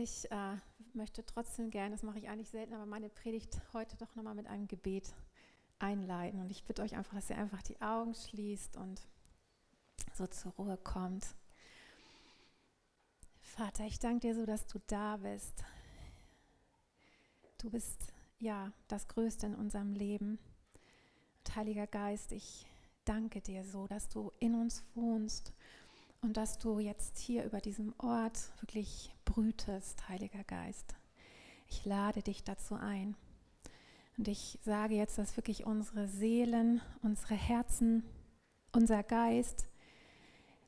Ich äh, möchte trotzdem gerne, das mache ich eigentlich selten, aber meine Predigt heute doch nochmal mit einem Gebet einleiten. Und ich bitte euch einfach, dass ihr einfach die Augen schließt und so zur Ruhe kommt. Vater, ich danke dir so, dass du da bist. Du bist ja das Größte in unserem Leben. Und Heiliger Geist, ich danke dir so, dass du in uns wohnst und dass du jetzt hier über diesem Ort wirklich brütest, Heiliger Geist. Ich lade dich dazu ein. Und ich sage jetzt, dass wirklich unsere Seelen, unsere Herzen, unser Geist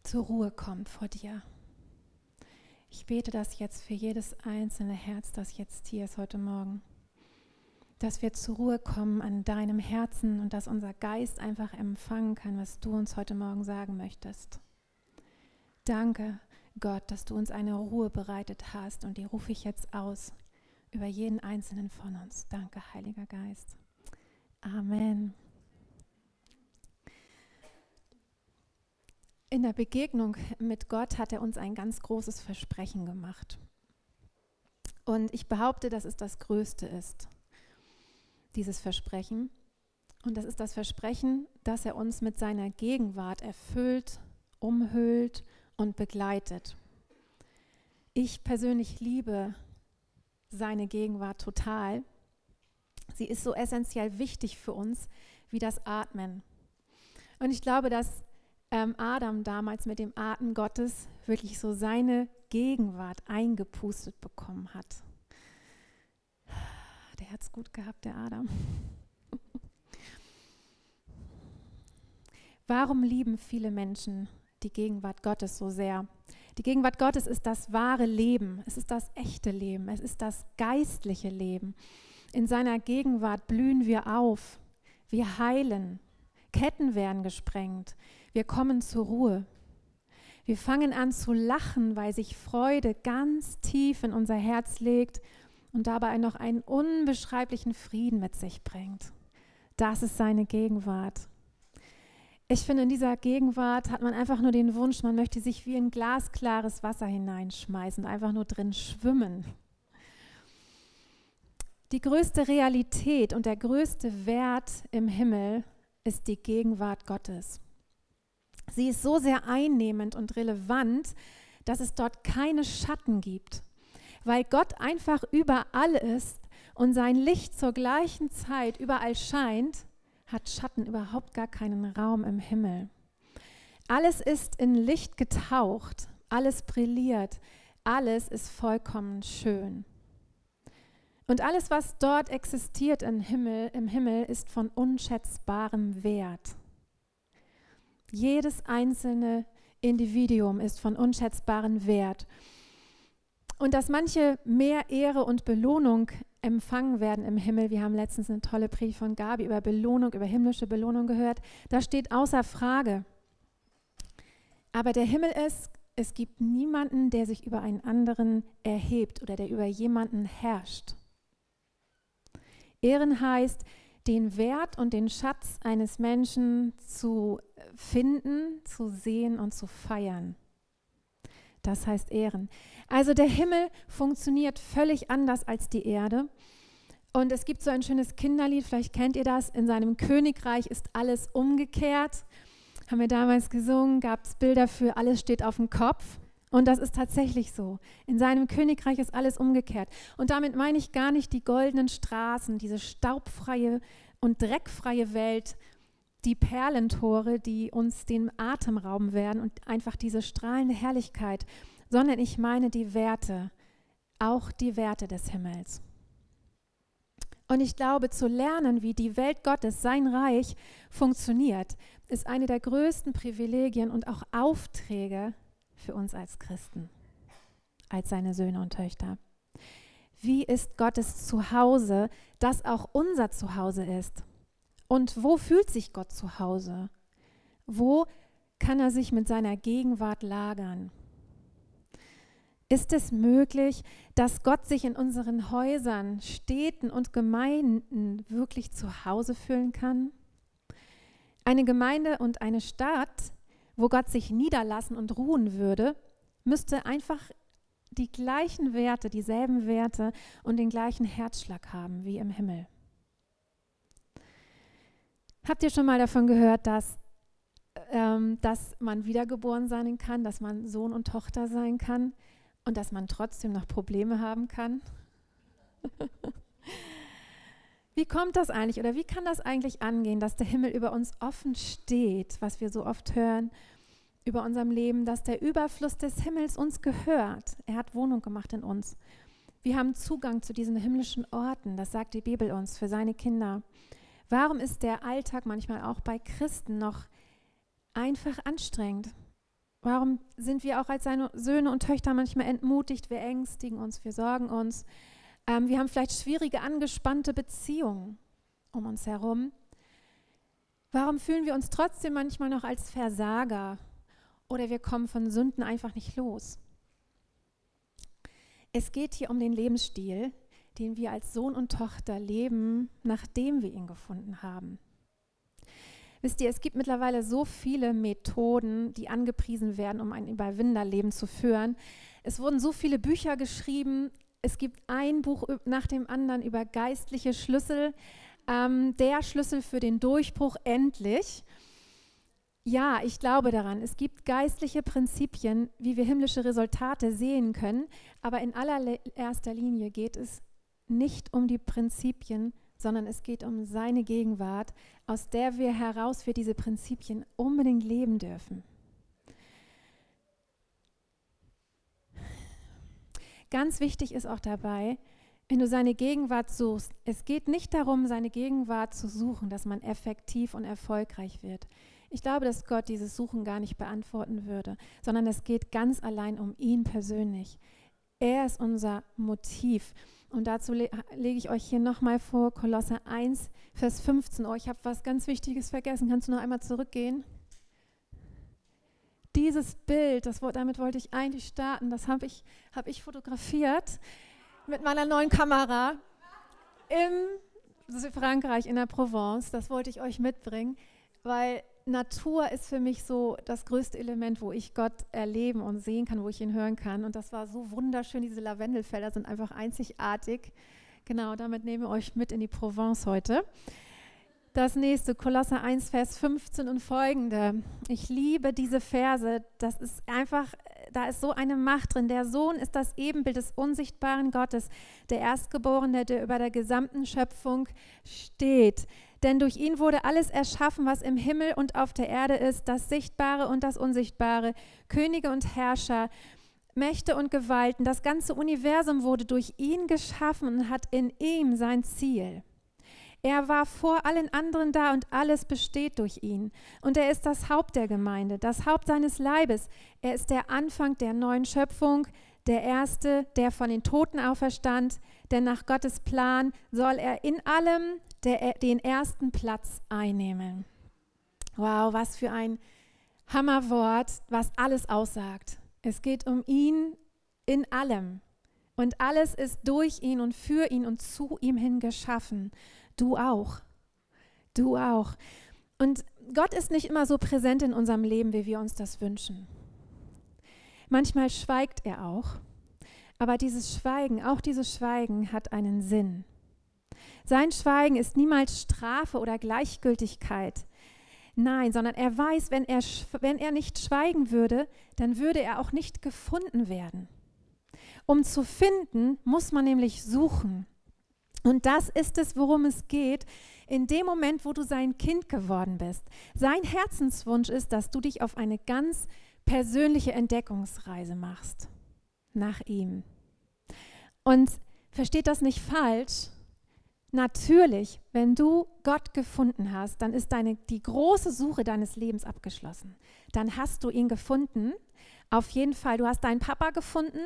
zur Ruhe kommt vor dir. Ich bete das jetzt für jedes einzelne Herz, das jetzt hier ist heute Morgen. Dass wir zur Ruhe kommen an deinem Herzen und dass unser Geist einfach empfangen kann, was du uns heute Morgen sagen möchtest. Danke, Gott, dass du uns eine Ruhe bereitet hast und die rufe ich jetzt aus über jeden einzelnen von uns. Danke, Heiliger Geist. Amen. In der Begegnung mit Gott hat er uns ein ganz großes Versprechen gemacht. Und ich behaupte, dass es das Größte ist, dieses Versprechen. Und das ist das Versprechen, dass er uns mit seiner Gegenwart erfüllt, umhüllt und begleitet. Ich persönlich liebe seine Gegenwart total. Sie ist so essentiell wichtig für uns wie das Atmen. Und ich glaube, dass ähm, Adam damals mit dem Atem Gottes wirklich so seine Gegenwart eingepustet bekommen hat. Der hat es gut gehabt, der Adam. Warum lieben viele Menschen die Gegenwart Gottes so sehr. Die Gegenwart Gottes ist das wahre Leben, es ist das echte Leben, es ist das geistliche Leben. In seiner Gegenwart blühen wir auf, wir heilen, Ketten werden gesprengt, wir kommen zur Ruhe. Wir fangen an zu lachen, weil sich Freude ganz tief in unser Herz legt und dabei noch einen unbeschreiblichen Frieden mit sich bringt. Das ist seine Gegenwart. Ich finde, in dieser Gegenwart hat man einfach nur den Wunsch, man möchte sich wie in glasklares Wasser hineinschmeißen, einfach nur drin schwimmen. Die größte Realität und der größte Wert im Himmel ist die Gegenwart Gottes. Sie ist so sehr einnehmend und relevant, dass es dort keine Schatten gibt, weil Gott einfach überall ist und sein Licht zur gleichen Zeit überall scheint hat Schatten überhaupt gar keinen Raum im Himmel. Alles ist in Licht getaucht, alles brilliert, alles ist vollkommen schön. Und alles, was dort existiert im Himmel, im Himmel, ist von unschätzbarem Wert. Jedes einzelne Individuum ist von unschätzbarem Wert. Und dass manche mehr Ehre und Belohnung empfangen werden im Himmel, wir haben letztens eine tolle Predigt von Gabi über Belohnung, über himmlische Belohnung gehört, das steht außer Frage. Aber der Himmel ist, es gibt niemanden, der sich über einen anderen erhebt oder der über jemanden herrscht. Ehren heißt, den Wert und den Schatz eines Menschen zu finden, zu sehen und zu feiern. Das heißt Ehren. Also der Himmel funktioniert völlig anders als die Erde. Und es gibt so ein schönes Kinderlied, vielleicht kennt ihr das. In seinem Königreich ist alles umgekehrt. Haben wir damals gesungen, gab es Bilder für alles steht auf dem Kopf. Und das ist tatsächlich so. In seinem Königreich ist alles umgekehrt. Und damit meine ich gar nicht die goldenen Straßen, diese staubfreie und dreckfreie Welt, die Perlentore, die uns den Atem rauben werden und einfach diese strahlende Herrlichkeit, sondern ich meine die Werte, auch die Werte des Himmels. Und ich glaube, zu lernen, wie die Welt Gottes, sein Reich funktioniert, ist eine der größten Privilegien und auch Aufträge für uns als Christen, als seine Söhne und Töchter. Wie ist Gottes Zuhause, das auch unser Zuhause ist? Und wo fühlt sich Gott zu Hause? Wo kann er sich mit seiner Gegenwart lagern? Ist es möglich, dass Gott sich in unseren Häusern, Städten und Gemeinden wirklich zu Hause fühlen kann? Eine Gemeinde und eine Stadt, wo Gott sich niederlassen und ruhen würde, müsste einfach die gleichen Werte, dieselben Werte und den gleichen Herzschlag haben wie im Himmel. Habt ihr schon mal davon gehört, dass, ähm, dass man wiedergeboren sein kann, dass man Sohn und Tochter sein kann und dass man trotzdem noch Probleme haben kann? wie kommt das eigentlich oder wie kann das eigentlich angehen, dass der Himmel über uns offen steht, was wir so oft hören über unserem Leben, dass der Überfluss des Himmels uns gehört. Er hat Wohnung gemacht in uns. Wir haben Zugang zu diesen himmlischen Orten, das sagt die Bibel uns für seine Kinder. Warum ist der Alltag manchmal auch bei Christen noch einfach anstrengend? Warum sind wir auch als seine Söhne und Töchter manchmal entmutigt? Wir ängstigen uns, wir sorgen uns. Ähm, wir haben vielleicht schwierige, angespannte Beziehungen um uns herum. Warum fühlen wir uns trotzdem manchmal noch als Versager oder wir kommen von Sünden einfach nicht los. Es geht hier um den Lebensstil, den wir als Sohn und Tochter leben, nachdem wir ihn gefunden haben. Wisst ihr, es gibt mittlerweile so viele Methoden, die angepriesen werden, um ein Überwinderleben zu führen. Es wurden so viele Bücher geschrieben. Es gibt ein Buch nach dem anderen über geistliche Schlüssel. Ähm, der Schlüssel für den Durchbruch endlich. Ja, ich glaube daran. Es gibt geistliche Prinzipien, wie wir himmlische Resultate sehen können, aber in allererster Linie geht es nicht um die Prinzipien, sondern es geht um seine Gegenwart, aus der wir heraus für diese Prinzipien unbedingt leben dürfen. Ganz wichtig ist auch dabei, wenn du seine Gegenwart suchst, es geht nicht darum, seine Gegenwart zu suchen, dass man effektiv und erfolgreich wird. Ich glaube, dass Gott dieses Suchen gar nicht beantworten würde, sondern es geht ganz allein um ihn persönlich. Er ist unser Motiv. Und dazu le lege ich euch hier nochmal vor, Kolosse 1, Vers 15. Oh, ich habe was ganz Wichtiges vergessen. Kannst du noch einmal zurückgehen? Dieses Bild, das, damit wollte ich eigentlich starten, das habe ich, hab ich fotografiert mit meiner neuen Kamera im Frankreich, in der Provence. Das wollte ich euch mitbringen, weil Natur ist für mich so das größte Element, wo ich Gott erleben und sehen kann, wo ich ihn hören kann. Und das war so wunderschön. Diese Lavendelfelder sind einfach einzigartig. Genau, damit nehmen wir euch mit in die Provence heute. Das nächste, Kolosser 1, Vers 15 und folgende. Ich liebe diese Verse. Das ist einfach, da ist so eine Macht drin. Der Sohn ist das Ebenbild des unsichtbaren Gottes, der Erstgeborene, der über der gesamten Schöpfung steht. Denn durch ihn wurde alles erschaffen, was im Himmel und auf der Erde ist, das Sichtbare und das Unsichtbare, Könige und Herrscher, Mächte und Gewalten. Das ganze Universum wurde durch ihn geschaffen und hat in ihm sein Ziel. Er war vor allen anderen da und alles besteht durch ihn. Und er ist das Haupt der Gemeinde, das Haupt seines Leibes. Er ist der Anfang der neuen Schöpfung, der Erste, der von den Toten auferstand, denn nach Gottes Plan soll er in allem der, den ersten Platz einnehmen. Wow, was für ein Hammerwort, was alles aussagt. Es geht um ihn in allem. Und alles ist durch ihn und für ihn und zu ihm hin geschaffen. Du auch. Du auch. Und Gott ist nicht immer so präsent in unserem Leben, wie wir uns das wünschen. Manchmal schweigt er auch. Aber dieses Schweigen, auch dieses Schweigen hat einen Sinn. Sein Schweigen ist niemals Strafe oder Gleichgültigkeit. Nein, sondern er weiß, wenn er, wenn er nicht schweigen würde, dann würde er auch nicht gefunden werden. Um zu finden, muss man nämlich suchen. Und das ist es, worum es geht, in dem Moment, wo du sein Kind geworden bist. Sein Herzenswunsch ist, dass du dich auf eine ganz persönliche Entdeckungsreise machst nach ihm. Und versteht das nicht falsch, Natürlich, wenn du Gott gefunden hast, dann ist deine, die große Suche deines Lebens abgeschlossen. Dann hast du ihn gefunden. Auf jeden Fall, du hast deinen Papa gefunden,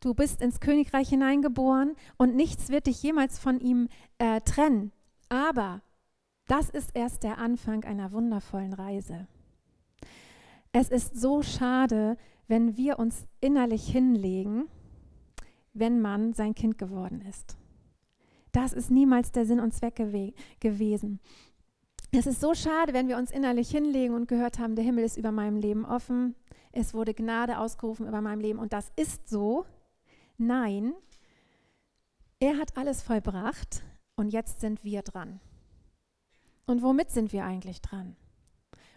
du bist ins Königreich hineingeboren und nichts wird dich jemals von ihm äh, trennen. Aber das ist erst der Anfang einer wundervollen Reise. Es ist so schade, wenn wir uns innerlich hinlegen, wenn man sein Kind geworden ist. Das ist niemals der Sinn und Zweck gew gewesen. Es ist so schade, wenn wir uns innerlich hinlegen und gehört haben, der Himmel ist über meinem Leben offen. Es wurde Gnade ausgerufen über meinem Leben und das ist so. Nein, er hat alles vollbracht und jetzt sind wir dran. Und womit sind wir eigentlich dran?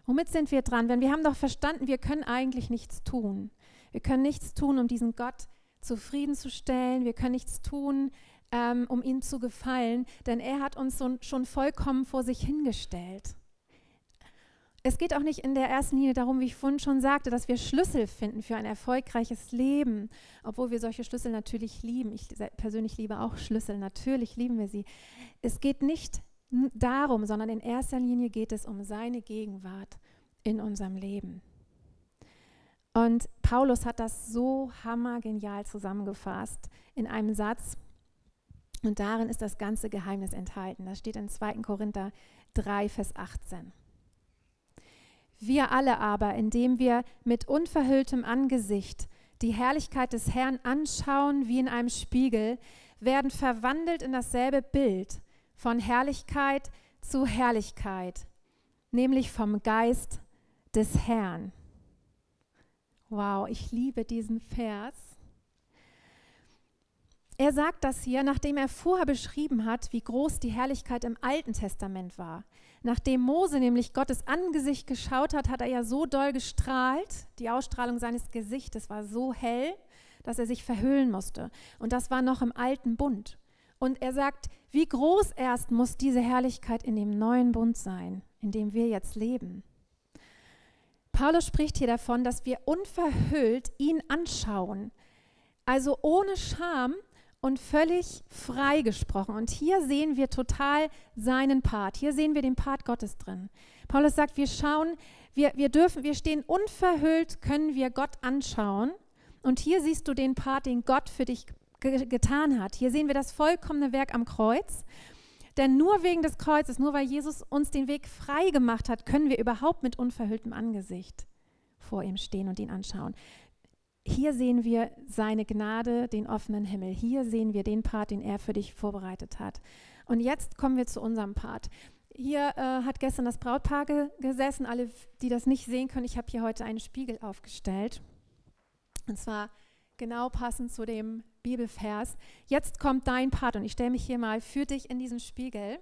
Womit sind wir dran? Denn wir haben doch verstanden, wir können eigentlich nichts tun. Wir können nichts tun, um diesen Gott zufriedenzustellen. Wir können nichts tun, ähm, um ihm zu gefallen, denn er hat uns so, schon vollkommen vor sich hingestellt. Es geht auch nicht in der ersten Linie darum, wie ich vorhin schon sagte, dass wir Schlüssel finden für ein erfolgreiches Leben, obwohl wir solche Schlüssel natürlich lieben. Ich persönlich liebe auch Schlüssel, natürlich lieben wir sie. Es geht nicht darum, sondern in erster Linie geht es um seine Gegenwart in unserem Leben. Und Paulus hat das so hammergenial zusammengefasst in einem Satz. Und darin ist das ganze Geheimnis enthalten. Das steht in 2. Korinther 3, Vers 18. Wir alle aber, indem wir mit unverhülltem Angesicht die Herrlichkeit des Herrn anschauen wie in einem Spiegel, werden verwandelt in dasselbe Bild von Herrlichkeit zu Herrlichkeit, nämlich vom Geist des Herrn. Wow, ich liebe diesen Vers. Er sagt das hier, nachdem er vorher beschrieben hat, wie groß die Herrlichkeit im Alten Testament war. Nachdem Mose nämlich Gottes Angesicht geschaut hat, hat er ja so doll gestrahlt. Die Ausstrahlung seines Gesichtes war so hell, dass er sich verhüllen musste. Und das war noch im alten Bund. Und er sagt, wie groß erst muss diese Herrlichkeit in dem neuen Bund sein, in dem wir jetzt leben. Paulus spricht hier davon, dass wir unverhüllt ihn anschauen, also ohne Scham und völlig frei gesprochen. Und hier sehen wir total seinen Part. Hier sehen wir den Part Gottes drin. Paulus sagt, wir schauen, wir, wir dürfen, wir stehen unverhüllt, können wir Gott anschauen. Und hier siehst du den Part, den Gott für dich ge getan hat. Hier sehen wir das vollkommene Werk am Kreuz. Denn nur wegen des Kreuzes, nur weil Jesus uns den Weg frei gemacht hat, können wir überhaupt mit unverhülltem Angesicht vor ihm stehen und ihn anschauen. Hier sehen wir seine Gnade, den offenen Himmel. Hier sehen wir den Part, den er für dich vorbereitet hat. Und jetzt kommen wir zu unserem Part. Hier äh, hat gestern das Brautpaar ge gesessen. Alle, die das nicht sehen können, ich habe hier heute einen Spiegel aufgestellt. Und zwar genau passend zu dem Bibelvers. Jetzt kommt dein Part und ich stelle mich hier mal für dich in diesen Spiegel.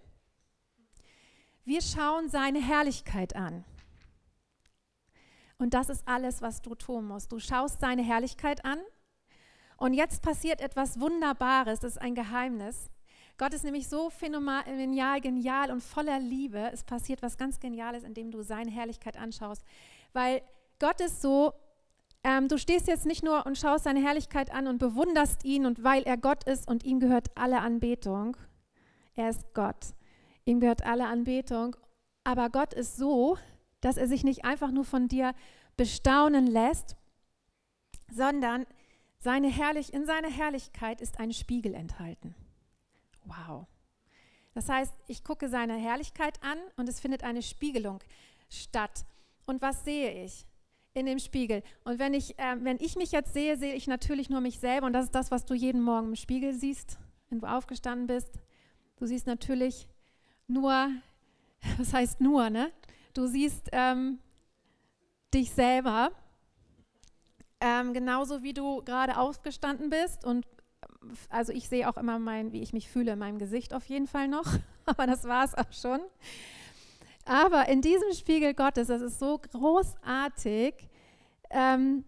Wir schauen seine Herrlichkeit an. Und das ist alles, was du tun musst. Du schaust seine Herrlichkeit an und jetzt passiert etwas Wunderbares, das ist ein Geheimnis. Gott ist nämlich so phänomenal, genial und voller Liebe. Es passiert was ganz Geniales, indem du seine Herrlichkeit anschaust. Weil Gott ist so ähm, du stehst jetzt nicht nur und schaust seine Herrlichkeit an und bewunderst ihn und weil er Gott ist und ihm gehört alle Anbetung. Er ist Gott. Ihm gehört alle Anbetung. Aber Gott ist so, dass er sich nicht einfach nur von dir bestaunen lässt, sondern seine Herrlich, in seiner Herrlichkeit ist ein Spiegel enthalten. Wow. Das heißt, ich gucke seine Herrlichkeit an und es findet eine Spiegelung statt. Und was sehe ich? In dem Spiegel. Und wenn ich, äh, wenn ich mich jetzt sehe, sehe ich natürlich nur mich selber. Und das ist das, was du jeden Morgen im Spiegel siehst, wenn du aufgestanden bist. Du siehst natürlich nur, was heißt nur, ne? Du siehst ähm, dich selber, ähm, genauso wie du gerade aufgestanden bist. Und also ich sehe auch immer mein, wie ich mich fühle in meinem Gesicht auf jeden Fall noch. Aber das war es auch schon. Aber in diesem Spiegel Gottes, das ist so großartig. Ähm,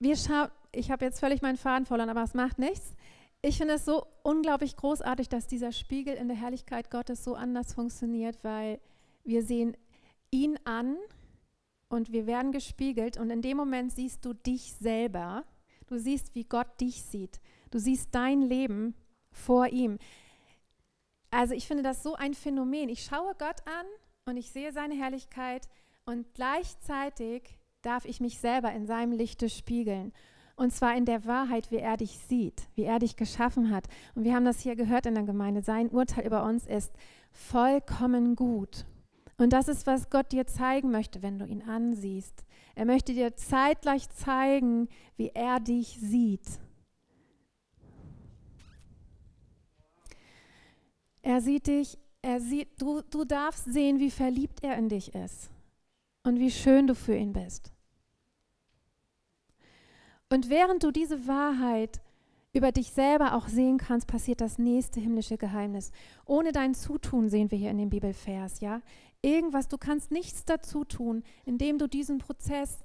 wir schauen, ich habe jetzt völlig meinen Faden verloren, aber es macht nichts. Ich finde es so unglaublich großartig, dass dieser Spiegel in der Herrlichkeit Gottes so anders funktioniert, weil wir sehen ihn an und wir werden gespiegelt und in dem Moment siehst du dich selber. Du siehst, wie Gott dich sieht. Du siehst dein Leben vor ihm. Also ich finde das so ein Phänomen. Ich schaue Gott an und ich sehe seine Herrlichkeit und gleichzeitig darf ich mich selber in seinem Lichte spiegeln. Und zwar in der Wahrheit, wie er dich sieht, wie er dich geschaffen hat. Und wir haben das hier gehört in der Gemeinde. Sein Urteil über uns ist vollkommen gut. Und das ist, was Gott dir zeigen möchte, wenn du ihn ansiehst. Er möchte dir zeitgleich zeigen, wie er dich sieht. Er sieht dich, er sieht, du, du darfst sehen, wie verliebt er in dich ist und wie schön du für ihn bist. Und während du diese Wahrheit über dich selber auch sehen kannst, passiert das nächste himmlische Geheimnis. Ohne dein Zutun sehen wir hier in dem Bibelvers, ja? Irgendwas, du kannst nichts dazu tun, indem du diesen Prozess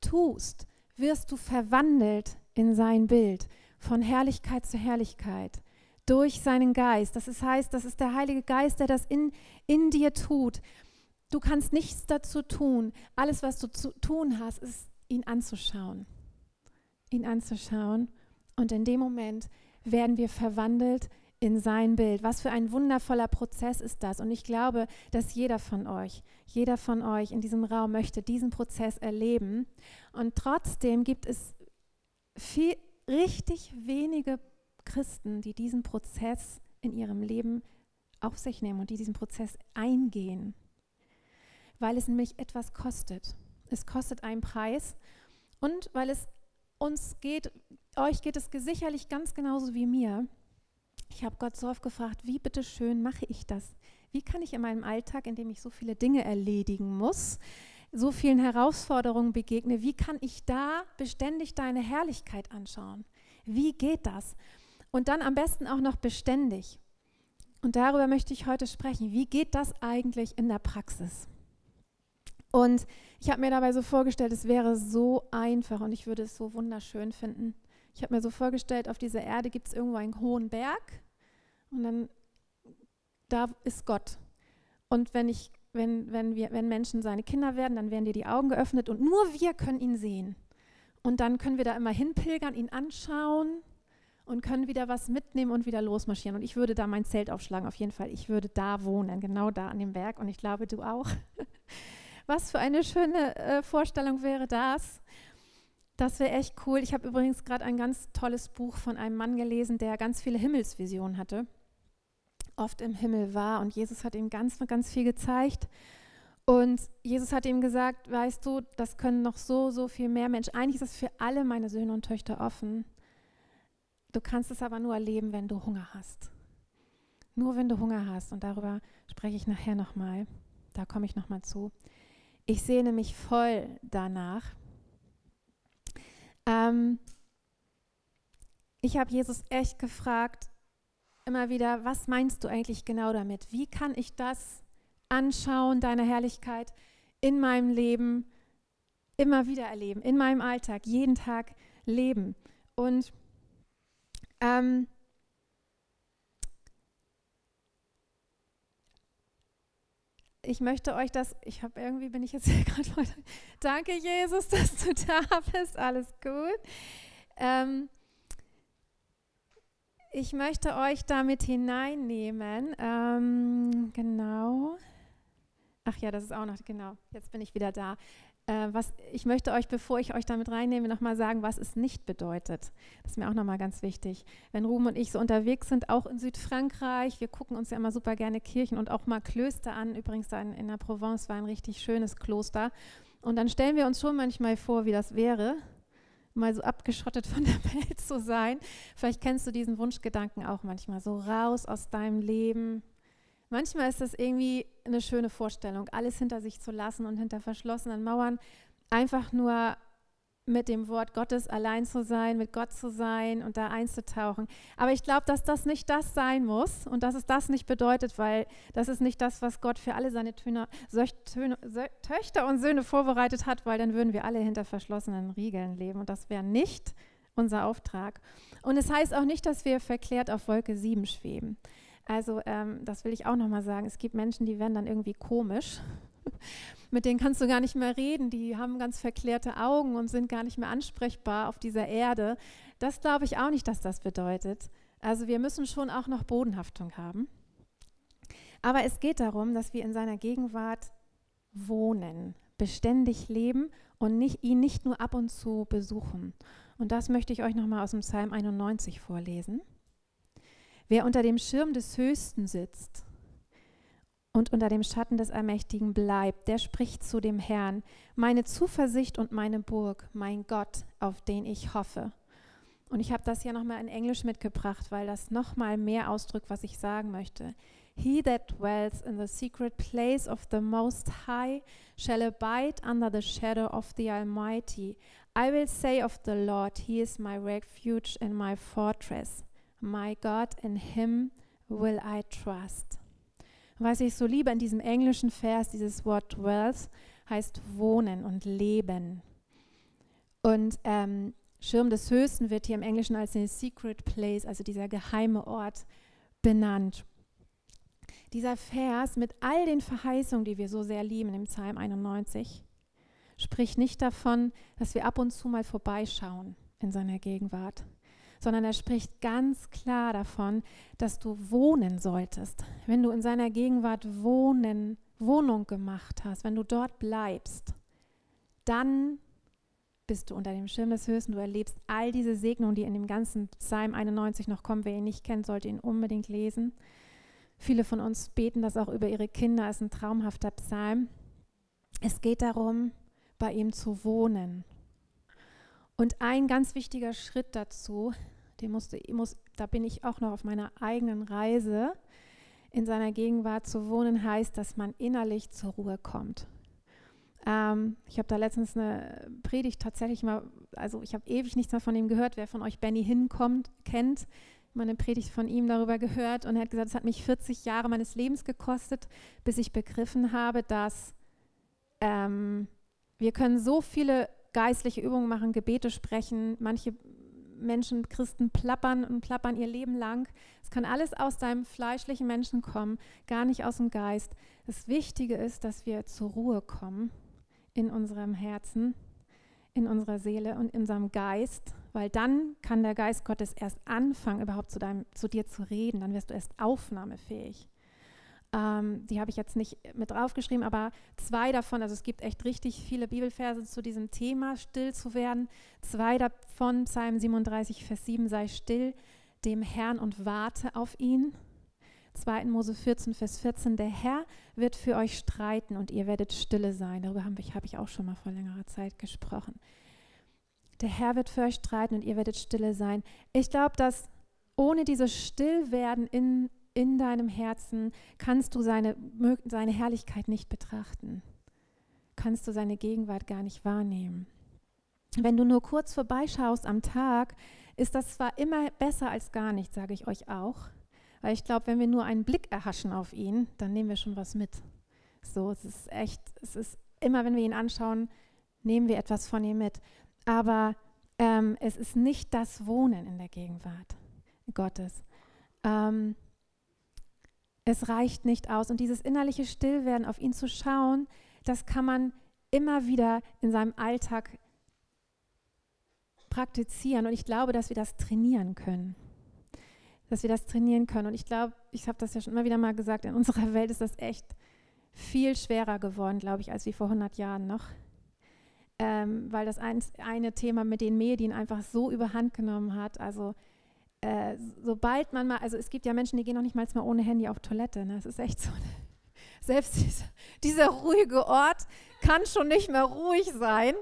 tust, wirst du verwandelt in sein Bild, von Herrlichkeit zu Herrlichkeit, durch seinen Geist. Das ist, heißt, das ist der Heilige Geist, der das in, in dir tut. Du kannst nichts dazu tun. Alles, was du zu tun hast, ist, ihn anzuschauen. Ihn anzuschauen. Und in dem Moment werden wir verwandelt in sein Bild. Was für ein wundervoller Prozess ist das. Und ich glaube, dass jeder von euch, jeder von euch in diesem Raum möchte diesen Prozess erleben. Und trotzdem gibt es viel, richtig wenige Christen, die diesen Prozess in ihrem Leben auf sich nehmen und die diesen Prozess eingehen, weil es nämlich etwas kostet. Es kostet einen Preis und weil es uns geht, euch geht es sicherlich ganz genauso wie mir. Ich habe Gott so oft gefragt, wie bitteschön mache ich das? Wie kann ich in meinem Alltag, in dem ich so viele Dinge erledigen muss, so vielen Herausforderungen begegne, wie kann ich da beständig deine Herrlichkeit anschauen? Wie geht das? Und dann am besten auch noch beständig. Und darüber möchte ich heute sprechen. Wie geht das eigentlich in der Praxis? Und ich habe mir dabei so vorgestellt, es wäre so einfach und ich würde es so wunderschön finden. Ich habe mir so vorgestellt, auf dieser Erde gibt es irgendwo einen hohen Berg und dann da ist Gott. Und wenn ich wenn, wenn, wir, wenn Menschen seine Kinder werden, dann werden dir die Augen geöffnet und nur wir können ihn sehen. Und dann können wir da immer hinpilgern, ihn anschauen und können wieder was mitnehmen und wieder losmarschieren. Und ich würde da mein Zelt aufschlagen, auf jeden Fall. Ich würde da wohnen, genau da an dem Berg. Und ich glaube, du auch. Was für eine schöne äh, Vorstellung wäre das. Das wäre echt cool. Ich habe übrigens gerade ein ganz tolles Buch von einem Mann gelesen, der ganz viele Himmelsvisionen hatte oft im Himmel war und Jesus hat ihm ganz, ganz viel gezeigt. Und Jesus hat ihm gesagt, weißt du, das können noch so, so viel mehr Menschen. Eigentlich ist es für alle meine Söhne und Töchter offen. Du kannst es aber nur erleben, wenn du Hunger hast. Nur wenn du Hunger hast. Und darüber spreche ich nachher nochmal. Da komme ich nochmal zu. Ich sehne mich voll danach. Ähm, ich habe Jesus echt gefragt, immer wieder, was meinst du eigentlich genau damit? Wie kann ich das anschauen, deine Herrlichkeit in meinem Leben immer wieder erleben, in meinem Alltag, jeden Tag leben? Und ähm, ich möchte euch das, ich habe irgendwie, bin ich jetzt gerade heute, danke Jesus, dass du da bist, alles gut. Ähm, ich möchte euch damit hineinnehmen. Ähm, genau. Ach ja, das ist auch noch, genau. Jetzt bin ich wieder da. Äh, was, ich möchte euch, bevor ich euch damit reinnehme, nochmal sagen, was es nicht bedeutet. Das ist mir auch nochmal ganz wichtig. Wenn Ruben und ich so unterwegs sind, auch in Südfrankreich, wir gucken uns ja immer super gerne Kirchen und auch mal Klöster an. Übrigens in, in der Provence war ein richtig schönes Kloster. Und dann stellen wir uns schon manchmal vor, wie das wäre, mal so abgeschottet von der Welt zu sein. Vielleicht kennst du diesen Wunschgedanken auch manchmal, so raus aus deinem Leben. Manchmal ist das irgendwie eine schöne Vorstellung, alles hinter sich zu lassen und hinter verschlossenen Mauern einfach nur mit dem Wort Gottes allein zu sein, mit Gott zu sein und da einzutauchen. Aber ich glaube, dass das nicht das sein muss und dass es das nicht bedeutet, weil das ist nicht das, was Gott für alle seine Töne, Töne, Töchter und Söhne vorbereitet hat, weil dann würden wir alle hinter verschlossenen Riegeln leben und das wäre nicht unser Auftrag. Und es heißt auch nicht, dass wir verklärt auf Wolke 7 schweben. Also ähm, das will ich auch nochmal sagen. Es gibt Menschen, die werden dann irgendwie komisch mit denen kannst du gar nicht mehr reden, die haben ganz verklärte Augen und sind gar nicht mehr ansprechbar auf dieser Erde. Das glaube ich auch nicht, dass das bedeutet. Also wir müssen schon auch noch Bodenhaftung haben. Aber es geht darum, dass wir in seiner Gegenwart wohnen, beständig leben und nicht, ihn nicht nur ab und zu besuchen. Und das möchte ich euch nochmal aus dem Psalm 91 vorlesen. Wer unter dem Schirm des Höchsten sitzt und unter dem Schatten des Allmächtigen bleibt, der spricht zu dem Herrn, meine Zuversicht und meine Burg, mein Gott, auf den ich hoffe. Und ich habe das hier nochmal in Englisch mitgebracht, weil das nochmal mehr ausdrückt, was ich sagen möchte. He that dwells in the secret place of the Most High shall abide under the shadow of the Almighty. I will say of the Lord, He is my refuge and my fortress. My God, in Him will I trust. Was ich so liebe in diesem englischen Vers, dieses Wort dwells, heißt wohnen und leben. Und ähm, Schirm des Höchsten wird hier im Englischen als ein Secret Place, also dieser geheime Ort, benannt. Dieser Vers mit all den Verheißungen, die wir so sehr lieben im Psalm 91, spricht nicht davon, dass wir ab und zu mal vorbeischauen in seiner Gegenwart, sondern er spricht ganz klar davon, dass du wohnen solltest. Wenn du in seiner Gegenwart wohnen, Wohnung gemacht hast, wenn du dort bleibst, dann bist du unter dem Schirm des Höchsten, du erlebst all diese Segnungen, die in dem ganzen Psalm 91 noch kommen. Wer ihn nicht kennt, sollte ihn unbedingt lesen. Viele von uns beten das auch über ihre Kinder, ist ein traumhafter Psalm. Es geht darum, bei ihm zu wohnen. Und ein ganz wichtiger Schritt dazu, den musste, muss, da bin ich auch noch auf meiner eigenen Reise, in seiner Gegenwart zu wohnen, heißt, dass man innerlich zur Ruhe kommt. Ähm, ich habe da letztens eine Predigt tatsächlich mal, also ich habe ewig nichts mehr von ihm gehört. Wer von euch Benny hinkommt, kennt, mal eine Predigt von ihm darüber gehört und er hat gesagt, es hat mich 40 Jahre meines Lebens gekostet, bis ich begriffen habe, dass ähm, wir können so viele geistliche Übungen machen, Gebete sprechen, manche Menschen, Christen plappern und plappern ihr Leben lang. Es kann alles aus deinem fleischlichen Menschen kommen, gar nicht aus dem Geist. Das Wichtige ist, dass wir zur Ruhe kommen in unserem Herzen, in unserer Seele und in unserem Geist weil dann kann der Geist Gottes erst anfangen, überhaupt zu, deinem, zu dir zu reden. Dann wirst du erst aufnahmefähig. Ähm, die habe ich jetzt nicht mit draufgeschrieben, aber zwei davon, also es gibt echt richtig viele Bibelverse zu diesem Thema, still zu werden. Zwei davon, Psalm 37, Vers 7, sei still dem Herrn und warte auf ihn. 2. Mose 14, Vers 14, der Herr wird für euch streiten und ihr werdet stille sein. Darüber habe ich, hab ich auch schon mal vor längerer Zeit gesprochen. Der Herr wird für euch streiten und ihr werdet stille sein. Ich glaube, dass ohne dieses Stillwerden in, in deinem Herzen kannst du seine, seine Herrlichkeit nicht betrachten. Kannst du seine Gegenwart gar nicht wahrnehmen. Wenn du nur kurz vorbeischaust am Tag, ist das zwar immer besser als gar nichts, sage ich euch auch. Weil ich glaube, wenn wir nur einen Blick erhaschen auf ihn, dann nehmen wir schon was mit. So, es ist echt, es ist immer, wenn wir ihn anschauen, nehmen wir etwas von ihm mit aber ähm, es ist nicht das Wohnen in der Gegenwart Gottes. Ähm, es reicht nicht aus. Und dieses innerliche Stillwerden, auf ihn zu schauen, das kann man immer wieder in seinem Alltag praktizieren. Und ich glaube, dass wir das trainieren können. Dass wir das trainieren können. Und ich glaube, ich habe das ja schon immer wieder mal gesagt, in unserer Welt ist das echt viel schwerer geworden, glaube ich, als wie vor 100 Jahren noch ähm, weil das ein, eine Thema mit den Medien einfach so überhand genommen hat. Also äh, sobald man mal, also es gibt ja Menschen, die gehen noch nicht mal ohne Handy auf Toilette. Ne? Das ist echt so. Selbst dieser, dieser ruhige Ort kann schon nicht mehr ruhig sein.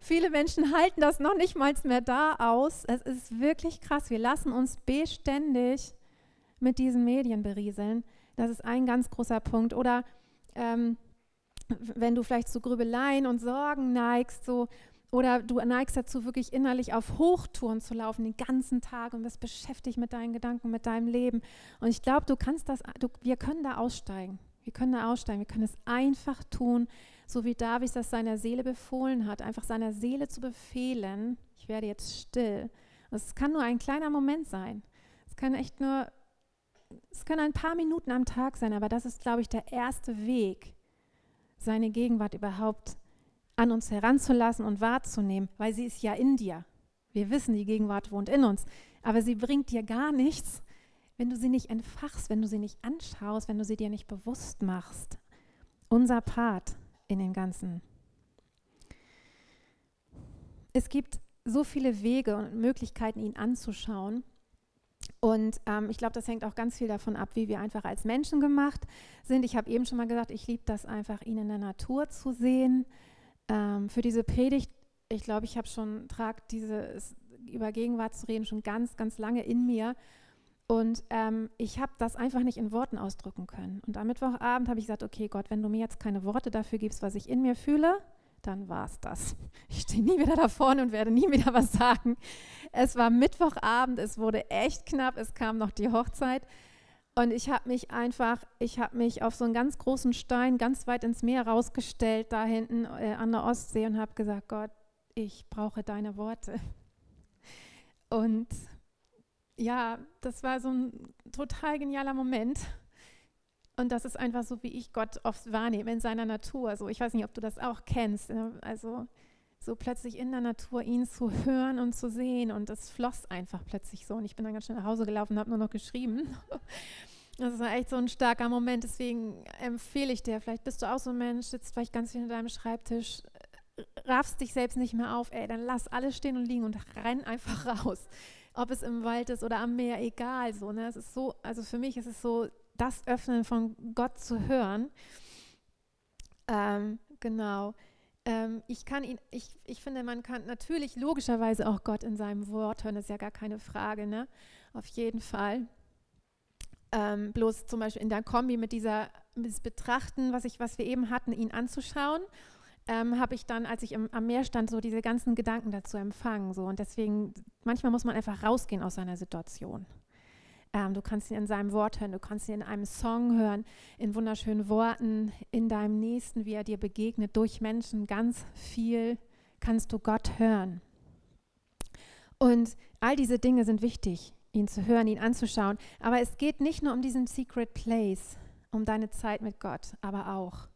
Viele Menschen halten das noch nicht mal mehr da aus. Es ist wirklich krass. Wir lassen uns beständig mit diesen Medien berieseln. Das ist ein ganz großer Punkt. Oder ähm, wenn du vielleicht zu Grübeleien und Sorgen neigst, so, oder du neigst dazu, wirklich innerlich auf Hochtouren zu laufen, den ganzen Tag und bist beschäftigt mit deinen Gedanken, mit deinem Leben. Und ich glaube, du kannst das, du, wir können da aussteigen. Wir können da aussteigen. Wir können es einfach tun, so wie David das seiner Seele befohlen hat, einfach seiner Seele zu befehlen, ich werde jetzt still. Es kann nur ein kleiner Moment sein. Es kann echt nur, es können ein paar Minuten am Tag sein, aber das ist, glaube ich, der erste Weg, seine Gegenwart überhaupt an uns heranzulassen und wahrzunehmen, weil sie ist ja in dir. Wir wissen, die Gegenwart wohnt in uns, aber sie bringt dir gar nichts, wenn du sie nicht entfachst, wenn du sie nicht anschaust, wenn du sie dir nicht bewusst machst. Unser Part in den Ganzen. Es gibt so viele Wege und Möglichkeiten, ihn anzuschauen. Und ähm, ich glaube, das hängt auch ganz viel davon ab, wie wir einfach als Menschen gemacht sind. Ich habe eben schon mal gesagt, ich liebe das einfach, ihn in der Natur zu sehen. Ähm, für diese Predigt, ich glaube, ich habe schon, trage diese, über Gegenwart zu reden, schon ganz, ganz lange in mir. Und ähm, ich habe das einfach nicht in Worten ausdrücken können. Und am Mittwochabend habe ich gesagt, okay Gott, wenn du mir jetzt keine Worte dafür gibst, was ich in mir fühle, dann war es das. Ich stehe nie wieder da vorne und werde nie wieder was sagen. Es war Mittwochabend, es wurde echt knapp, es kam noch die Hochzeit. Und ich habe mich einfach, ich habe mich auf so einen ganz großen Stein ganz weit ins Meer rausgestellt, da hinten äh, an der Ostsee und habe gesagt, Gott, ich brauche deine Worte. Und ja, das war so ein total genialer Moment. Und das ist einfach so, wie ich Gott oft wahrnehme in seiner Natur. Also ich weiß nicht, ob du das auch kennst. Ne? Also so plötzlich in der Natur ihn zu hören und zu sehen. Und das floss einfach plötzlich so. Und ich bin dann ganz schnell nach Hause gelaufen und habe nur noch geschrieben. Das war echt so ein starker Moment. Deswegen empfehle ich dir, vielleicht bist du auch so ein Mensch, sitzt vielleicht ganz viel in deinem Schreibtisch, raffst dich selbst nicht mehr auf, ey, dann lass alles stehen und liegen und renn einfach raus. Ob es im Wald ist oder am Meer, egal so. Ne? Es ist so, also für mich ist es so, das Öffnen von Gott zu hören. Ähm, genau. Ähm, ich kann ihn, ich, ich finde, man kann natürlich logischerweise auch Gott in seinem Wort hören, das ist ja gar keine Frage, ne? Auf jeden Fall. Ähm, bloß zum Beispiel in der Kombi mit dieser mit Betrachten, was, ich, was wir eben hatten, ihn anzuschauen, ähm, habe ich dann, als ich im, am Meer stand, so diese ganzen Gedanken dazu empfangen. So. Und deswegen, manchmal muss man einfach rausgehen aus seiner Situation. Ähm, du kannst ihn in seinem Wort hören, du kannst ihn in einem Song hören, in wunderschönen Worten, in deinem Nächsten, wie er dir begegnet, durch Menschen. Ganz viel kannst du Gott hören. Und all diese Dinge sind wichtig, ihn zu hören, ihn anzuschauen. Aber es geht nicht nur um diesen Secret Place, um deine Zeit mit Gott, aber auch.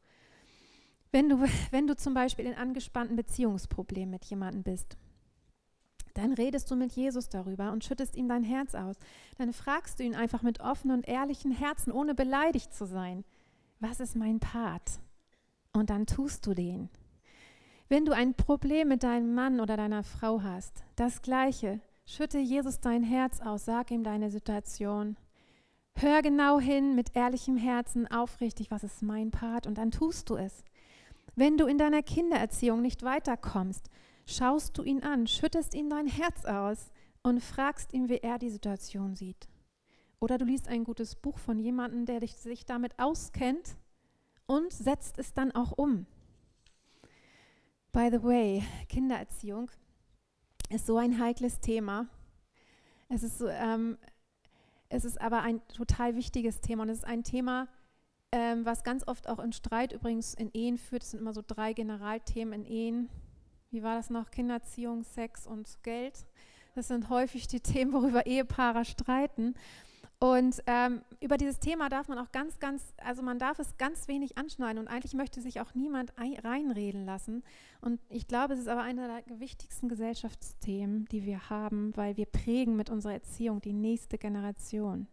Wenn du, wenn du zum Beispiel in angespannten Beziehungsproblemen mit jemandem bist dann redest du mit Jesus darüber und schüttest ihm dein Herz aus. Dann fragst du ihn einfach mit offenen und ehrlichen Herzen, ohne beleidigt zu sein, was ist mein Part? Und dann tust du den. Wenn du ein Problem mit deinem Mann oder deiner Frau hast, das gleiche, schütte Jesus dein Herz aus, sag ihm deine Situation. Hör genau hin mit ehrlichem Herzen, aufrichtig, was ist mein Part und dann tust du es. Wenn du in deiner Kindererziehung nicht weiterkommst, schaust du ihn an, schüttest ihm dein Herz aus und fragst ihn, wie er die Situation sieht. Oder du liest ein gutes Buch von jemandem, der dich, sich damit auskennt und setzt es dann auch um. By the way, Kindererziehung ist so ein heikles Thema. Es ist, ähm, es ist aber ein total wichtiges Thema und es ist ein Thema, ähm, was ganz oft auch in Streit übrigens in Ehen führt. Es sind immer so drei Generalthemen in Ehen wie war das noch, Kindererziehung, Sex und Geld. Das sind häufig die Themen, worüber Ehepaare streiten. Und ähm, über dieses Thema darf man auch ganz, ganz, also man darf es ganz wenig anschneiden und eigentlich möchte sich auch niemand reinreden lassen. Und ich glaube, es ist aber einer der wichtigsten Gesellschaftsthemen, die wir haben, weil wir prägen mit unserer Erziehung die nächste Generation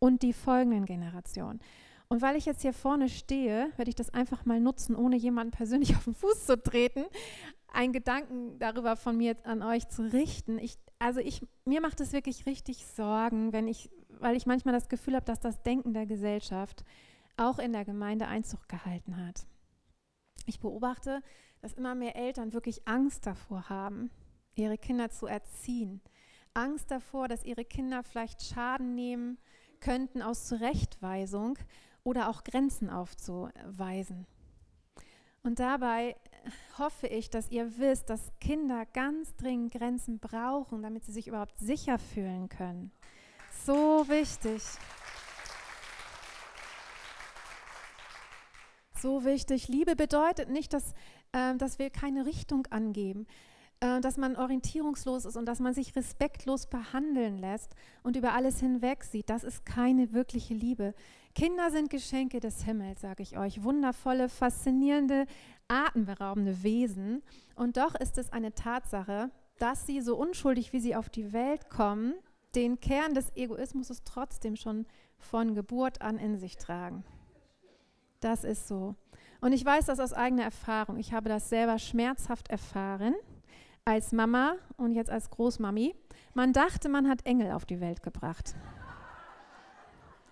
und die folgenden Generationen. Und weil ich jetzt hier vorne stehe, werde ich das einfach mal nutzen, ohne jemanden persönlich auf den Fuß zu treten, einen Gedanken darüber von mir an euch zu richten. Ich, also ich, mir macht es wirklich richtig Sorgen, wenn ich, weil ich manchmal das Gefühl habe, dass das Denken der Gesellschaft auch in der Gemeinde Einzug gehalten hat. Ich beobachte, dass immer mehr Eltern wirklich Angst davor haben, ihre Kinder zu erziehen. Angst davor, dass ihre Kinder vielleicht Schaden nehmen könnten aus Zurechtweisung oder auch Grenzen aufzuweisen. Und dabei hoffe ich, dass ihr wisst, dass Kinder ganz dringend Grenzen brauchen, damit sie sich überhaupt sicher fühlen können. So wichtig. So wichtig. Liebe bedeutet nicht, dass, äh, dass wir keine Richtung angeben, äh, dass man orientierungslos ist und dass man sich respektlos behandeln lässt und über alles hinweg sieht. Das ist keine wirkliche Liebe. Kinder sind Geschenke des Himmels, sage ich euch. Wundervolle, faszinierende, atemberaubende Wesen. Und doch ist es eine Tatsache, dass sie, so unschuldig wie sie auf die Welt kommen, den Kern des Egoismus trotzdem schon von Geburt an in sich tragen. Das ist so. Und ich weiß das aus eigener Erfahrung. Ich habe das selber schmerzhaft erfahren als Mama und jetzt als Großmami. Man dachte, man hat Engel auf die Welt gebracht.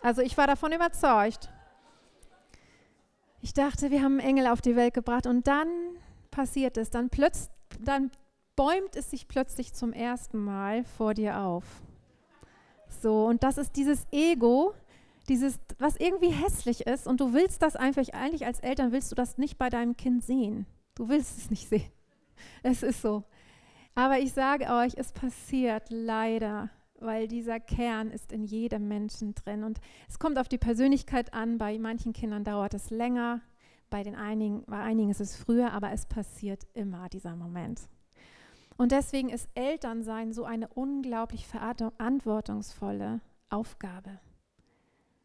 Also ich war davon überzeugt. Ich dachte, wir haben einen Engel auf die Welt gebracht und dann passiert es, dann, plötz, dann bäumt es sich plötzlich zum ersten Mal vor dir auf. So, und das ist dieses Ego, dieses, was irgendwie hässlich ist und du willst das einfach, eigentlich als Eltern willst du das nicht bei deinem Kind sehen. Du willst es nicht sehen. Es ist so. Aber ich sage euch, es passiert leider, weil dieser Kern ist in jedem Menschen drin. Und es kommt auf die Persönlichkeit an. Bei manchen Kindern dauert es länger, bei, den einigen, bei einigen ist es früher, aber es passiert immer, dieser Moment. Und deswegen ist Elternsein so eine unglaublich verantwortungsvolle Aufgabe.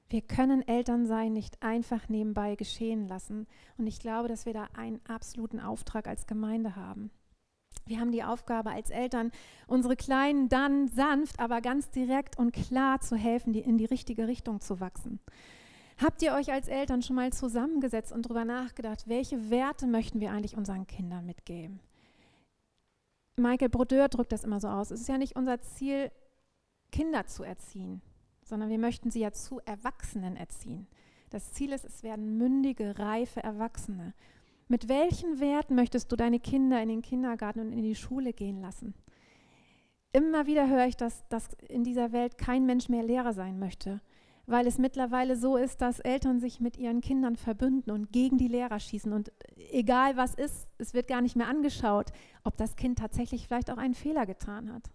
Wir können Elternsein nicht einfach nebenbei geschehen lassen. Und ich glaube, dass wir da einen absoluten Auftrag als Gemeinde haben. Wir haben die Aufgabe als Eltern, unsere Kleinen dann sanft, aber ganz direkt und klar zu helfen, die in die richtige Richtung zu wachsen. Habt ihr euch als Eltern schon mal zusammengesetzt und darüber nachgedacht, welche Werte möchten wir eigentlich unseren Kindern mitgeben? Michael Brodeur drückt das immer so aus. Es ist ja nicht unser Ziel, Kinder zu erziehen, sondern wir möchten sie ja zu Erwachsenen erziehen. Das Ziel ist, es werden mündige, reife Erwachsene. Mit welchen Werten möchtest du deine Kinder in den Kindergarten und in die Schule gehen lassen? Immer wieder höre ich, dass, dass in dieser Welt kein Mensch mehr Lehrer sein möchte, weil es mittlerweile so ist, dass Eltern sich mit ihren Kindern verbünden und gegen die Lehrer schießen. Und egal was ist, es wird gar nicht mehr angeschaut, ob das Kind tatsächlich vielleicht auch einen Fehler getan hat.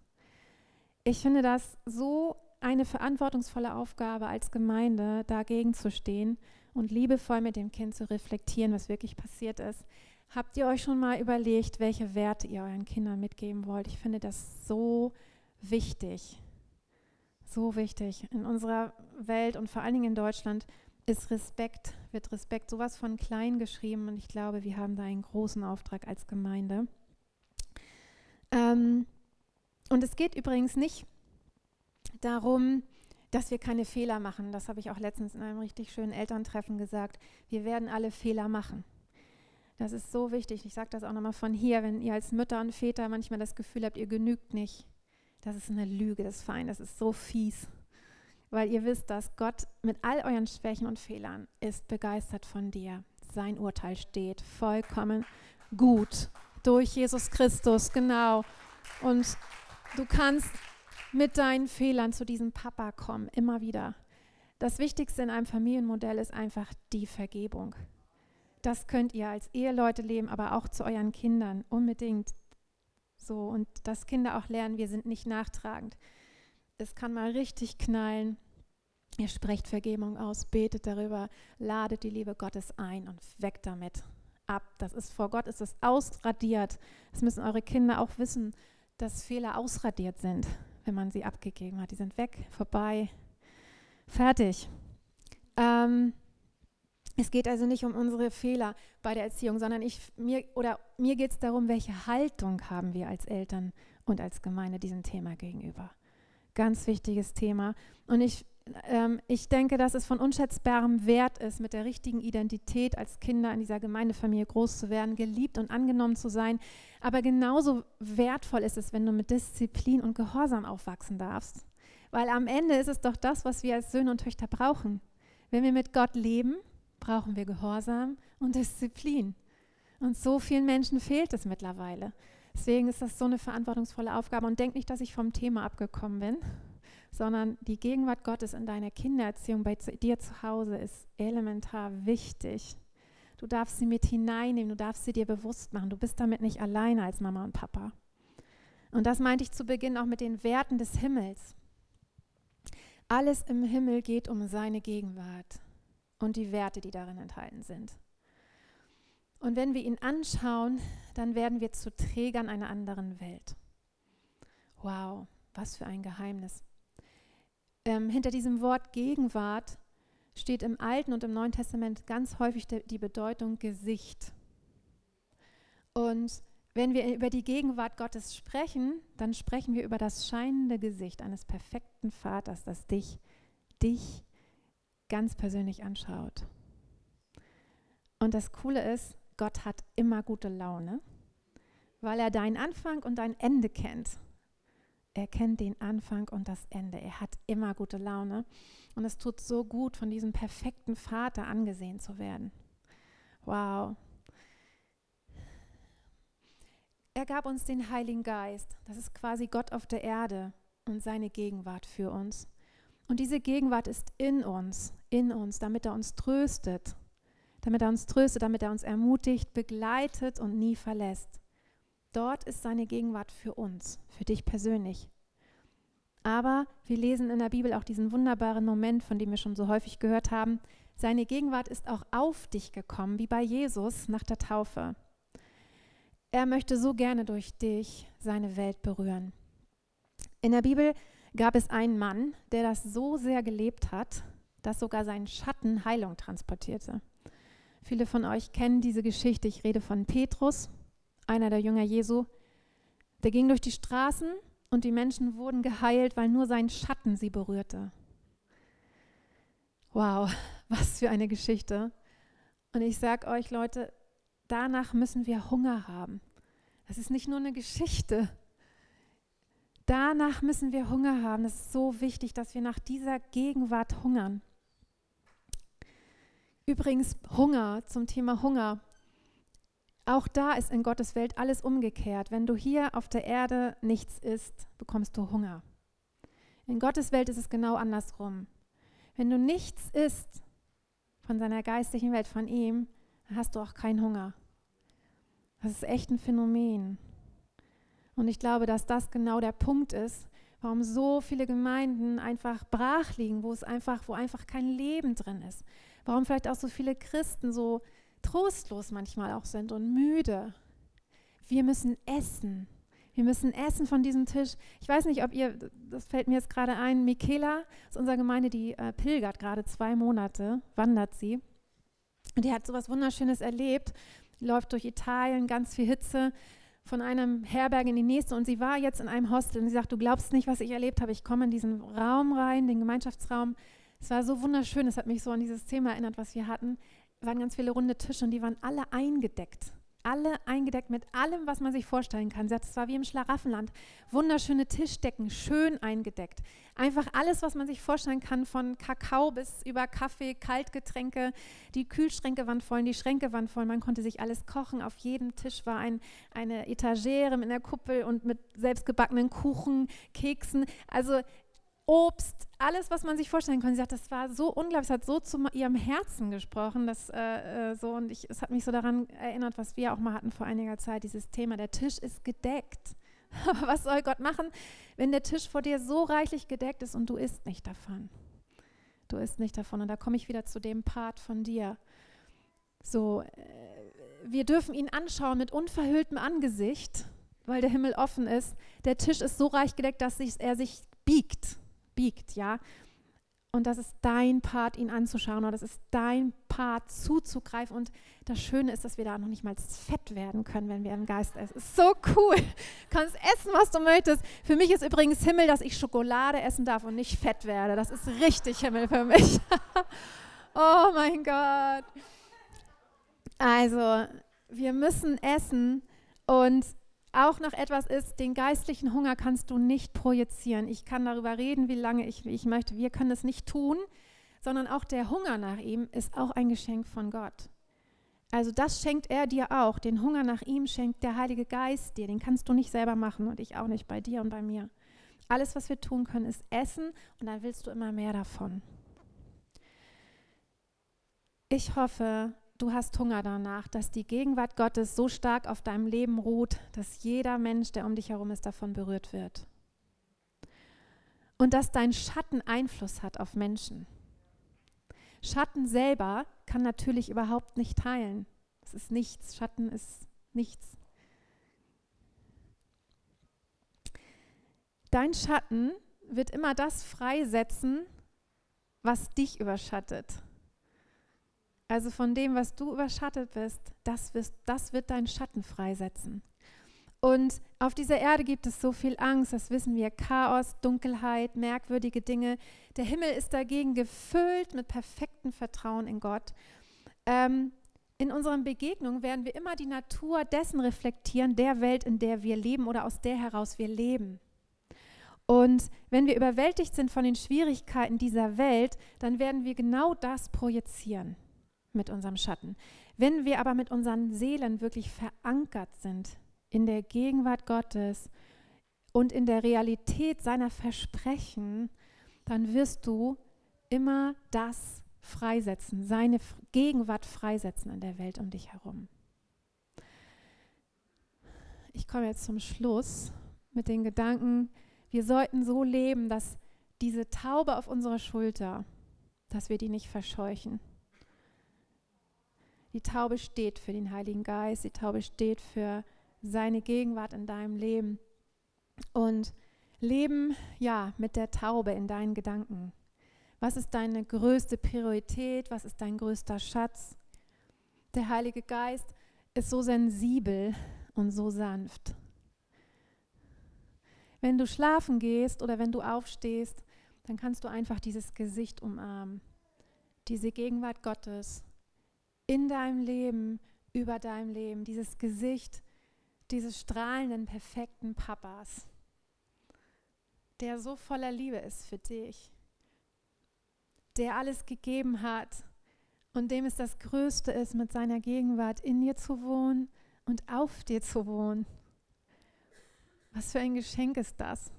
Ich finde das so eine verantwortungsvolle Aufgabe als Gemeinde, dagegen zu stehen und liebevoll mit dem Kind zu reflektieren, was wirklich passiert ist. Habt ihr euch schon mal überlegt, welche Werte ihr euren Kindern mitgeben wollt? Ich finde das so wichtig. So wichtig. In unserer Welt und vor allen Dingen in Deutschland ist Respekt, wird Respekt sowas von klein geschrieben und ich glaube, wir haben da einen großen Auftrag als Gemeinde. Ähm, und es geht übrigens nicht darum, dass wir keine Fehler machen. Das habe ich auch letztens in einem richtig schönen Elterntreffen gesagt. Wir werden alle Fehler machen. Das ist so wichtig. Ich sage das auch nochmal von hier, wenn ihr als Mütter und Väter manchmal das Gefühl habt, ihr genügt nicht. Das ist eine Lüge des Feindes. Das ist so fies. Weil ihr wisst, dass Gott mit all euren Schwächen und Fehlern ist begeistert von dir. Sein Urteil steht vollkommen gut durch Jesus Christus, genau. Und du kannst mit deinen Fehlern zu diesem Papa kommen, immer wieder. Das Wichtigste in einem Familienmodell ist einfach die Vergebung. Das könnt ihr als Eheleute leben, aber auch zu euren Kindern unbedingt so. Und dass Kinder auch lernen, wir sind nicht nachtragend. Es kann mal richtig knallen. Ihr sprecht Vergebung aus, betet darüber, ladet die Liebe Gottes ein und weckt damit ab. Das ist vor Gott, ist es ausradiert. Das müssen eure Kinder auch wissen, dass Fehler ausradiert sind wenn man sie abgegeben hat. Die sind weg, vorbei, fertig. Ähm, es geht also nicht um unsere Fehler bei der Erziehung, sondern ich, mir, mir geht es darum, welche Haltung haben wir als Eltern und als Gemeinde diesem Thema gegenüber. Ganz wichtiges Thema. Und ich ähm, ich denke, dass es von unschätzbarem Wert ist, mit der richtigen Identität als Kinder in dieser Gemeindefamilie groß zu werden, geliebt und angenommen zu sein. Aber genauso wertvoll ist es, wenn du mit Disziplin und Gehorsam aufwachsen darfst. Weil am Ende ist es doch das, was wir als Söhne und Töchter brauchen. Wenn wir mit Gott leben, brauchen wir Gehorsam und Disziplin. Und so vielen Menschen fehlt es mittlerweile. Deswegen ist das so eine verantwortungsvolle Aufgabe. Und denk nicht, dass ich vom Thema abgekommen bin sondern die Gegenwart Gottes in deiner Kindererziehung bei dir zu Hause ist elementar wichtig. Du darfst sie mit hineinnehmen, du darfst sie dir bewusst machen. Du bist damit nicht alleine als Mama und Papa. Und das meinte ich zu Beginn auch mit den Werten des Himmels. Alles im Himmel geht um seine Gegenwart und die Werte, die darin enthalten sind. Und wenn wir ihn anschauen, dann werden wir zu Trägern einer anderen Welt. Wow, was für ein Geheimnis ähm, hinter diesem Wort Gegenwart steht im Alten und im Neuen Testament ganz häufig de, die Bedeutung Gesicht. Und wenn wir über die Gegenwart Gottes sprechen, dann sprechen wir über das scheinende Gesicht eines perfekten Vaters, das dich, dich ganz persönlich anschaut. Und das Coole ist, Gott hat immer gute Laune, weil er deinen Anfang und dein Ende kennt. Er kennt den Anfang und das Ende. Er hat immer gute Laune. Und es tut so gut, von diesem perfekten Vater angesehen zu werden. Wow. Er gab uns den Heiligen Geist. Das ist quasi Gott auf der Erde und seine Gegenwart für uns. Und diese Gegenwart ist in uns, in uns, damit er uns tröstet, damit er uns tröstet, damit er uns ermutigt, begleitet und nie verlässt. Dort ist seine Gegenwart für uns, für dich persönlich. Aber wir lesen in der Bibel auch diesen wunderbaren Moment, von dem wir schon so häufig gehört haben. Seine Gegenwart ist auch auf dich gekommen, wie bei Jesus nach der Taufe. Er möchte so gerne durch dich seine Welt berühren. In der Bibel gab es einen Mann, der das so sehr gelebt hat, dass sogar sein Schatten Heilung transportierte. Viele von euch kennen diese Geschichte. Ich rede von Petrus, einer der Jünger Jesu. Der ging durch die Straßen und die Menschen wurden geheilt, weil nur sein Schatten sie berührte. Wow, was für eine Geschichte. Und ich sage euch, Leute, danach müssen wir Hunger haben. Das ist nicht nur eine Geschichte. Danach müssen wir Hunger haben. Es ist so wichtig, dass wir nach dieser Gegenwart hungern. Übrigens Hunger, zum Thema Hunger. Auch da ist in Gottes Welt alles umgekehrt. Wenn du hier auf der Erde nichts isst, bekommst du Hunger. In Gottes Welt ist es genau andersrum. Wenn du nichts isst von seiner geistlichen Welt, von ihm, dann hast du auch keinen Hunger. Das ist echt ein Phänomen. Und ich glaube, dass das genau der Punkt ist, warum so viele Gemeinden einfach brach liegen, wo es einfach, wo einfach kein Leben drin ist. Warum vielleicht auch so viele Christen so trostlos manchmal auch sind und müde. Wir müssen essen. Wir müssen essen von diesem Tisch. Ich weiß nicht, ob ihr, das fällt mir jetzt gerade ein, Michaela aus unserer Gemeinde, die äh, pilgert gerade zwei Monate, wandert sie. Und die hat so was Wunderschönes erlebt, läuft durch Italien, ganz viel Hitze, von einem Herberge in die nächste. Und sie war jetzt in einem Hostel und sie sagt, du glaubst nicht, was ich erlebt habe. Ich komme in diesen Raum rein, den Gemeinschaftsraum. Es war so wunderschön, es hat mich so an dieses Thema erinnert, was wir hatten waren ganz viele runde Tische und die waren alle eingedeckt. Alle eingedeckt mit allem, was man sich vorstellen kann. Es war wie im Schlaraffenland. Wunderschöne Tischdecken, schön eingedeckt. Einfach alles, was man sich vorstellen kann, von Kakao bis über Kaffee, Kaltgetränke. Die Kühlschränke waren voll, die Schränke waren voll. Man konnte sich alles kochen. Auf jedem Tisch war ein, eine Etagere mit einer Kuppel und mit selbstgebackenen Kuchen, Keksen. Also Obst, alles, was man sich vorstellen kann. Sie sagt, das war so unglaublich, es hat so zu ihrem Herzen gesprochen, dass, äh, äh, so, und ich, es hat mich so daran erinnert, was wir auch mal hatten vor einiger Zeit, dieses Thema, der Tisch ist gedeckt. Aber was soll Gott machen, wenn der Tisch vor dir so reichlich gedeckt ist und du isst nicht davon? Du isst nicht davon. Und da komme ich wieder zu dem Part von dir. So, äh, wir dürfen ihn anschauen mit unverhülltem Angesicht, weil der Himmel offen ist. Der Tisch ist so reich gedeckt, dass sich, er sich biegt biegt, ja. Und das ist dein Part, ihn anzuschauen oder das ist dein Part, zuzugreifen. Und das Schöne ist, dass wir da noch nicht mal fett werden können, wenn wir im Geist essen. Ist so cool. Du kannst essen, was du möchtest. Für mich ist übrigens Himmel, dass ich Schokolade essen darf und nicht fett werde. Das ist richtig Himmel für mich. oh mein Gott. Also, wir müssen essen und auch noch etwas ist, den geistlichen Hunger kannst du nicht projizieren. Ich kann darüber reden, wie lange ich, ich möchte. Wir können es nicht tun, sondern auch der Hunger nach ihm ist auch ein Geschenk von Gott. Also das schenkt er dir auch. Den Hunger nach ihm schenkt der Heilige Geist dir. Den kannst du nicht selber machen und ich auch nicht bei dir und bei mir. Alles, was wir tun können, ist essen und dann willst du immer mehr davon. Ich hoffe, du hast Hunger danach, dass die Gegenwart Gottes so stark auf deinem Leben ruht, dass jeder Mensch, der um dich herum ist, davon berührt wird. Und dass dein Schatten Einfluss hat auf Menschen. Schatten selber kann natürlich überhaupt nicht heilen. Es ist nichts. Schatten ist nichts. Dein Schatten wird immer das freisetzen, was dich überschattet. Also von dem, was du überschattet bist, das, wirst, das wird deinen Schatten freisetzen. Und auf dieser Erde gibt es so viel Angst, das wissen wir, Chaos, Dunkelheit, merkwürdige Dinge. Der Himmel ist dagegen gefüllt mit perfektem Vertrauen in Gott. Ähm, in unseren Begegnungen werden wir immer die Natur dessen reflektieren, der Welt, in der wir leben oder aus der heraus wir leben. Und wenn wir überwältigt sind von den Schwierigkeiten dieser Welt, dann werden wir genau das projizieren mit unserem Schatten. Wenn wir aber mit unseren Seelen wirklich verankert sind in der Gegenwart Gottes und in der Realität seiner Versprechen, dann wirst du immer das freisetzen, seine Gegenwart freisetzen in der Welt um dich herum. Ich komme jetzt zum Schluss mit den Gedanken, wir sollten so leben, dass diese Taube auf unserer Schulter, dass wir die nicht verscheuchen. Die Taube steht für den Heiligen Geist, die Taube steht für seine Gegenwart in deinem Leben. Und leben, ja, mit der Taube in deinen Gedanken. Was ist deine größte Priorität? Was ist dein größter Schatz? Der Heilige Geist ist so sensibel und so sanft. Wenn du schlafen gehst oder wenn du aufstehst, dann kannst du einfach dieses Gesicht umarmen, diese Gegenwart Gottes in deinem Leben, über deinem Leben, dieses Gesicht dieses strahlenden, perfekten Papas, der so voller Liebe ist für dich, der alles gegeben hat und dem es das Größte ist, mit seiner Gegenwart in dir zu wohnen und auf dir zu wohnen. Was für ein Geschenk ist das?